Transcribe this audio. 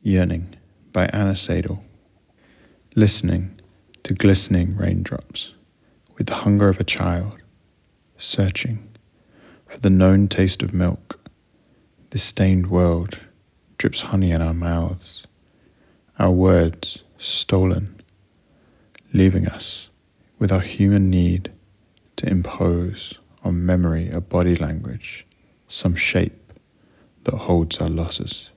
Yearning by Anna Seidel. Listening to glistening raindrops with the hunger of a child, searching for the known taste of milk. This stained world drips honey in our mouths, our words stolen, leaving us with our human need to impose on memory a body language, some shape that holds our losses.